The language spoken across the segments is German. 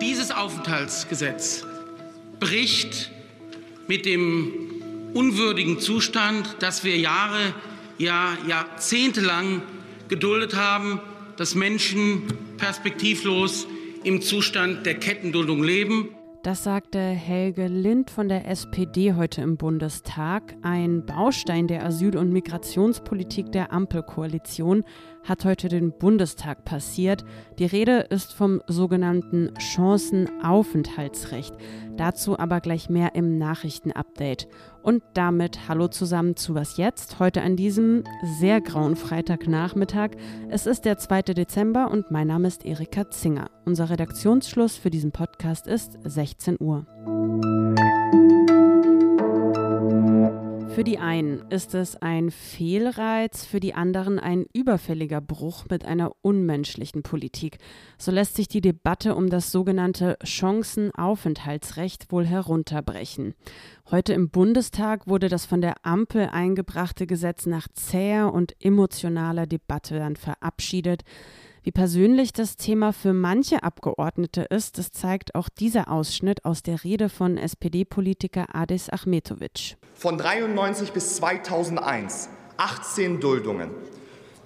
Dieses Aufenthaltsgesetz bricht mit dem unwürdigen Zustand, dass wir Jahre, ja jahrzehntelang geduldet haben, dass Menschen perspektivlos im Zustand der Kettenduldung leben. Das sagte Helge Lind von der SPD heute im Bundestag. Ein Baustein der Asyl- und Migrationspolitik der Ampelkoalition hat heute den Bundestag passiert. Die Rede ist vom sogenannten Chancenaufenthaltsrecht. Dazu aber gleich mehr im Nachrichtenupdate. Und damit hallo zusammen zu Was jetzt? Heute an diesem sehr grauen Freitagnachmittag. Es ist der 2. Dezember und mein Name ist Erika Zinger. Unser Redaktionsschluss für diesen Podcast ist 16 Uhr. Für die einen ist es ein Fehlreiz, für die anderen ein überfälliger Bruch mit einer unmenschlichen Politik. So lässt sich die Debatte um das sogenannte Chancenaufenthaltsrecht wohl herunterbrechen. Heute im Bundestag wurde das von der Ampel eingebrachte Gesetz nach zäher und emotionaler Debatte dann verabschiedet. Wie persönlich das Thema für manche Abgeordnete ist, das zeigt auch dieser Ausschnitt aus der Rede von SPD-Politiker Adis Achmetovic. Von 93 bis 2001 18 Duldungen.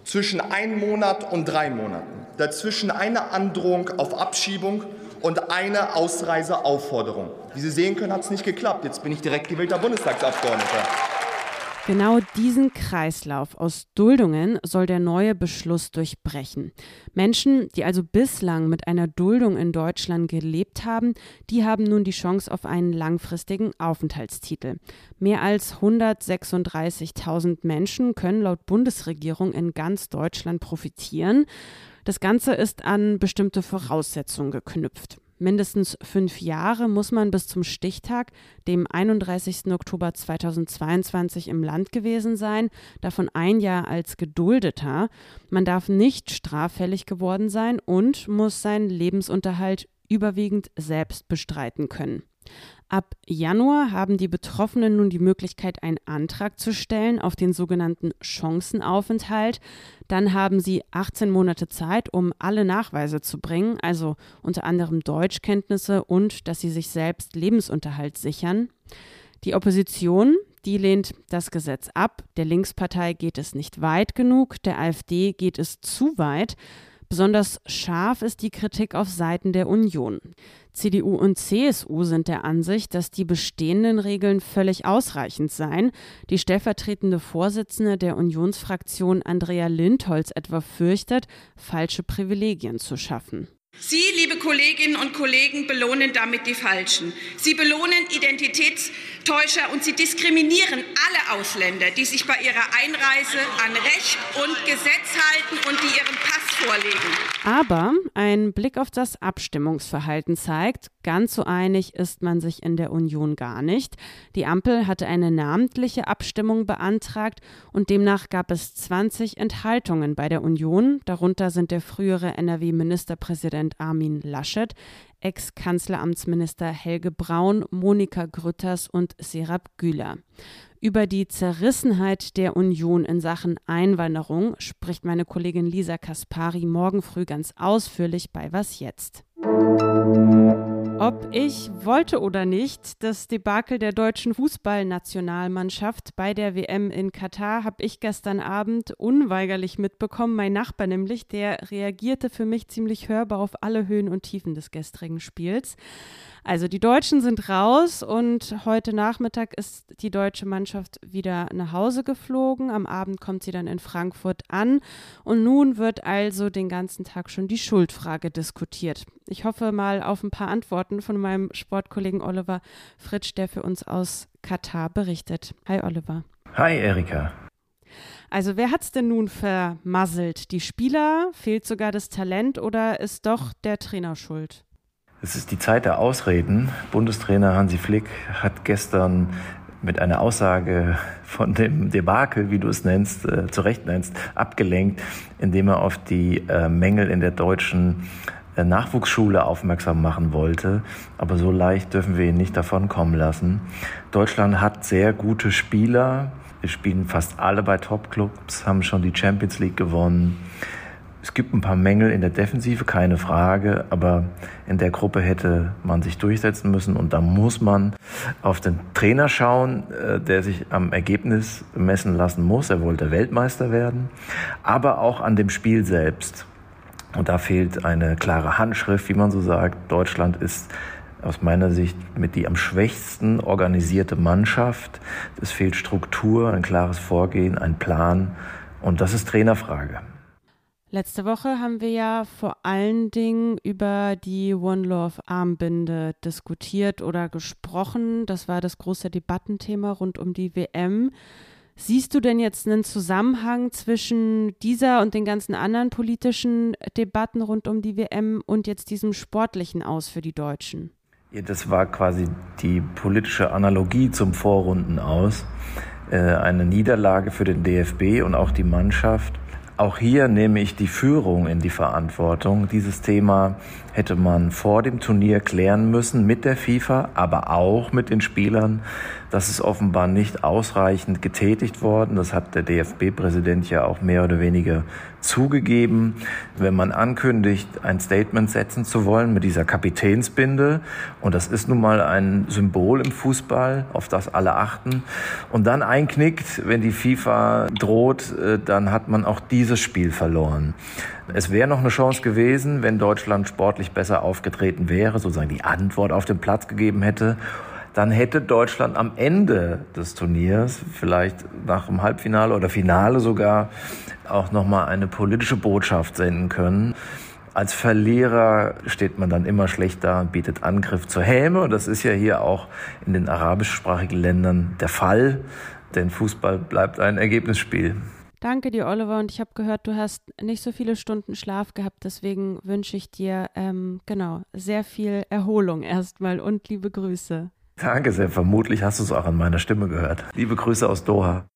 Zwischen einem Monat und drei Monaten. Dazwischen eine Androhung auf Abschiebung und eine Ausreiseaufforderung. Wie Sie sehen können, hat es nicht geklappt. Jetzt bin ich direkt gewählter Bundestagsabgeordneter. Genau diesen Kreislauf aus Duldungen soll der neue Beschluss durchbrechen. Menschen, die also bislang mit einer Duldung in Deutschland gelebt haben, die haben nun die Chance auf einen langfristigen Aufenthaltstitel. Mehr als 136.000 Menschen können laut Bundesregierung in ganz Deutschland profitieren. Das Ganze ist an bestimmte Voraussetzungen geknüpft. Mindestens fünf Jahre muss man bis zum Stichtag, dem 31. Oktober 2022, im Land gewesen sein, davon ein Jahr als Geduldeter. Man darf nicht straffällig geworden sein und muss seinen Lebensunterhalt überwiegend selbst bestreiten können. Ab Januar haben die Betroffenen nun die Möglichkeit, einen Antrag zu stellen auf den sogenannten Chancenaufenthalt. Dann haben sie 18 Monate Zeit, um alle Nachweise zu bringen, also unter anderem Deutschkenntnisse und dass sie sich selbst Lebensunterhalt sichern. Die Opposition, die lehnt das Gesetz ab. Der Linkspartei geht es nicht weit genug, der AfD geht es zu weit. Besonders scharf ist die Kritik auf Seiten der Union. CDU und CSU sind der Ansicht, dass die bestehenden Regeln völlig ausreichend seien. Die stellvertretende Vorsitzende der Unionsfraktion Andrea Lindholz etwa fürchtet, falsche Privilegien zu schaffen. Sie, liebe Kolleginnen und Kollegen, belohnen damit die Falschen. Sie belohnen Identitätstäuscher und Sie diskriminieren alle Ausländer, die sich bei ihrer Einreise an Recht und Gesetz halten und die ihren Pass vorlegen. Aber ein Blick auf das Abstimmungsverhalten zeigt, ganz so einig ist man sich in der Union gar nicht. Die Ampel hatte eine namentliche Abstimmung beantragt und demnach gab es 20 Enthaltungen bei der Union. Darunter sind der frühere NRW-Ministerpräsident Armin Laschet, Ex-Kanzleramtsminister Helge Braun, Monika Grütters und Serap Güler. Über die Zerrissenheit der Union in Sachen Einwanderung spricht meine Kollegin Lisa Kaspari morgen früh ganz ausführlich bei Was jetzt. Ob ich wollte oder nicht, das Debakel der deutschen Fußballnationalmannschaft bei der WM in Katar habe ich gestern Abend unweigerlich mitbekommen. Mein Nachbar nämlich, der reagierte für mich ziemlich hörbar auf alle Höhen und Tiefen des gestrigen Spiels. Also die Deutschen sind raus und heute Nachmittag ist die deutsche Mannschaft wieder nach Hause geflogen. Am Abend kommt sie dann in Frankfurt an und nun wird also den ganzen Tag schon die Schuldfrage diskutiert. Ich hoffe mal auf ein paar Antworten von meinem Sportkollegen Oliver Fritsch, der für uns aus Katar berichtet. Hi Oliver. Hi Erika. Also wer hat's denn nun vermasselt? Die Spieler? Fehlt sogar das Talent oder ist doch der Trainer schuld? Es ist die Zeit der Ausreden. Bundestrainer Hansi Flick hat gestern mit einer Aussage von dem Debakel, wie du es nennst, äh, zu Recht nennst, abgelenkt, indem er auf die äh, Mängel in der deutschen Nachwuchsschule aufmerksam machen wollte. Aber so leicht dürfen wir ihn nicht davonkommen lassen. Deutschland hat sehr gute Spieler. Wir spielen fast alle bei Top-Clubs, haben schon die Champions League gewonnen. Es gibt ein paar Mängel in der Defensive, keine Frage, aber in der Gruppe hätte man sich durchsetzen müssen und da muss man auf den Trainer schauen, äh, der sich am Ergebnis messen lassen muss. Er wollte Weltmeister werden, aber auch an dem Spiel selbst. Und da fehlt eine klare Handschrift, wie man so sagt. Deutschland ist aus meiner Sicht mit die am schwächsten organisierte Mannschaft. Es fehlt Struktur, ein klares Vorgehen, ein Plan. Und das ist Trainerfrage. Letzte Woche haben wir ja vor allen Dingen über die One Love Armbinde diskutiert oder gesprochen. Das war das große Debattenthema rund um die WM. Siehst du denn jetzt einen Zusammenhang zwischen dieser und den ganzen anderen politischen Debatten rund um die WM und jetzt diesem sportlichen Aus für die Deutschen? Ja, das war quasi die politische Analogie zum Vorrunden aus. Äh, eine Niederlage für den DFB und auch die Mannschaft auch hier nehme ich die Führung in die Verantwortung. Dieses Thema hätte man vor dem Turnier klären müssen mit der FIFA, aber auch mit den Spielern. Das ist offenbar nicht ausreichend getätigt worden. Das hat der DFB-Präsident ja auch mehr oder weniger zugegeben. Wenn man ankündigt, ein Statement setzen zu wollen mit dieser Kapitänsbinde, und das ist nun mal ein Symbol im Fußball, auf das alle achten, und dann einknickt, wenn die FIFA droht, äh, dann hat man auch dieses Spiel verloren. Es wäre noch eine Chance gewesen, wenn Deutschland sportlich besser aufgetreten wäre, sozusagen die Antwort auf den Platz gegeben hätte dann hätte Deutschland am Ende des Turniers, vielleicht nach dem Halbfinale oder Finale sogar, auch nochmal eine politische Botschaft senden können. Als Verlierer steht man dann immer schlecht da bietet Angriff zur Häme. Und das ist ja hier auch in den arabischsprachigen Ländern der Fall, denn Fußball bleibt ein Ergebnisspiel. Danke dir, Oliver. Und ich habe gehört, du hast nicht so viele Stunden Schlaf gehabt. Deswegen wünsche ich dir ähm, genau sehr viel Erholung erstmal und liebe Grüße. Danke sehr. Vermutlich hast du es auch an meiner Stimme gehört. Liebe Grüße aus Doha.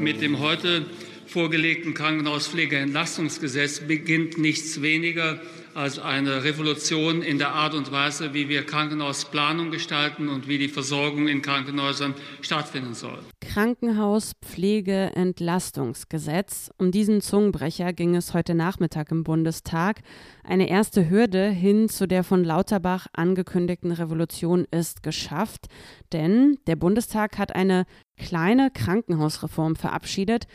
Mit dem heute vorgelegten Krankenhauspflegeentlastungsgesetz beginnt nichts weniger als eine Revolution in der Art und Weise, wie wir Krankenhausplanung gestalten und wie die Versorgung in Krankenhäusern stattfinden soll. Krankenhauspflegeentlastungsgesetz. Um diesen Zungenbrecher ging es heute Nachmittag im Bundestag. Eine erste Hürde hin zu der von Lauterbach angekündigten Revolution ist geschafft, denn der Bundestag hat eine kleine Krankenhausreform verabschiedet,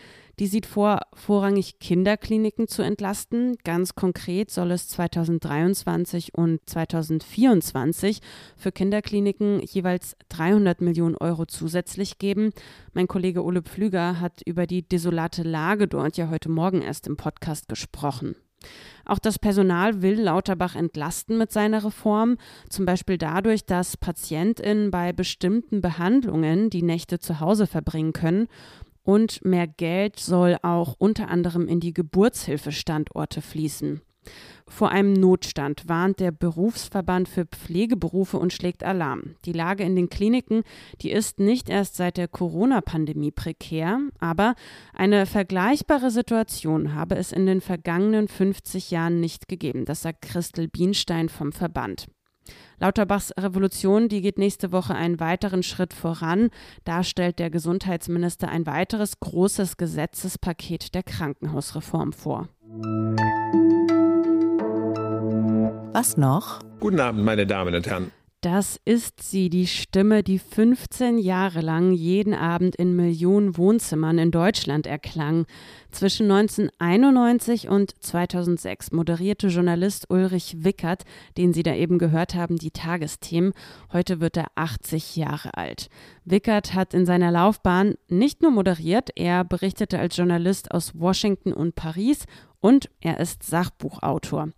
die sieht vor, vorrangig Kinderkliniken zu entlasten. Ganz konkret soll es 2023 und 2024 für Kinderkliniken jeweils 300 Millionen Euro zusätzlich geben. Mein Kollege Ole Pflüger hat über die desolate Lage dort ja heute Morgen erst im Podcast gesprochen. Auch das Personal will Lauterbach entlasten mit seiner Reform, zum Beispiel dadurch, dass PatientInnen bei bestimmten Behandlungen die Nächte zu Hause verbringen können und mehr Geld soll auch unter anderem in die Geburtshilfestandorte fließen. Vor einem Notstand warnt der Berufsverband für Pflegeberufe und schlägt Alarm. Die Lage in den Kliniken, die ist nicht erst seit der Corona-Pandemie prekär, aber eine vergleichbare Situation habe es in den vergangenen 50 Jahren nicht gegeben. Das sagt Christel Bienstein vom Verband. Lauterbachs Revolution, die geht nächste Woche einen weiteren Schritt voran. Da stellt der Gesundheitsminister ein weiteres großes Gesetzespaket der Krankenhausreform vor. Was noch? Guten Abend, meine Damen und Herren. Das ist sie, die Stimme, die 15 Jahre lang jeden Abend in Millionen Wohnzimmern in Deutschland erklang. Zwischen 1991 und 2006 moderierte Journalist Ulrich Wickert, den Sie da eben gehört haben, die Tagesthemen. Heute wird er 80 Jahre alt. Wickert hat in seiner Laufbahn nicht nur moderiert, er berichtete als Journalist aus Washington und Paris und er ist Sachbuchautor.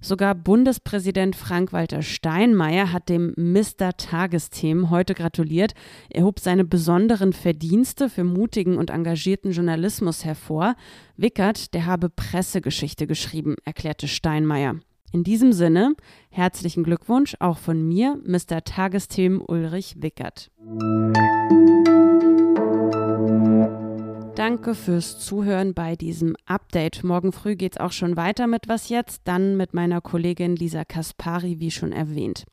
Sogar Bundespräsident Frank-Walter Steinmeier hat dem Mr. Tagesthemen heute gratuliert. Er hob seine besonderen Verdienste für mutigen und engagierten Journalismus hervor. Wickert, der habe Pressegeschichte geschrieben, erklärte Steinmeier. In diesem Sinne, herzlichen Glückwunsch auch von mir, Mr. Tagesthemen Ulrich Wickert. Danke fürs Zuhören bei diesem Update. Morgen früh geht es auch schon weiter mit Was jetzt, dann mit meiner Kollegin Lisa Kaspari, wie schon erwähnt.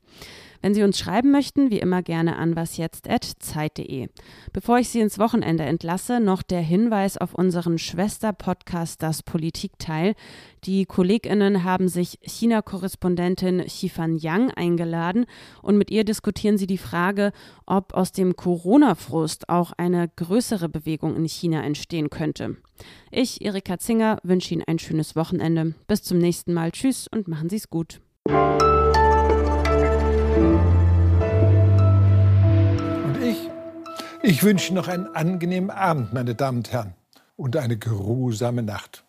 Wenn Sie uns schreiben möchten, wie immer gerne an wasjetzt.zeit.de. Bevor ich Sie ins Wochenende entlasse, noch der Hinweis auf unseren Schwester-Podcast Das Politikteil. Die KollegInnen haben sich China-Korrespondentin Xifan Yang eingeladen und mit ihr diskutieren sie die Frage, ob aus dem Corona-Frust auch eine größere Bewegung in China entstehen könnte. Ich, Erika Zinger, wünsche Ihnen ein schönes Wochenende. Bis zum nächsten Mal. Tschüss und machen Sie es gut. Und ich? Ich wünsche noch einen angenehmen Abend, meine Damen und Herren, und eine geruhsame Nacht.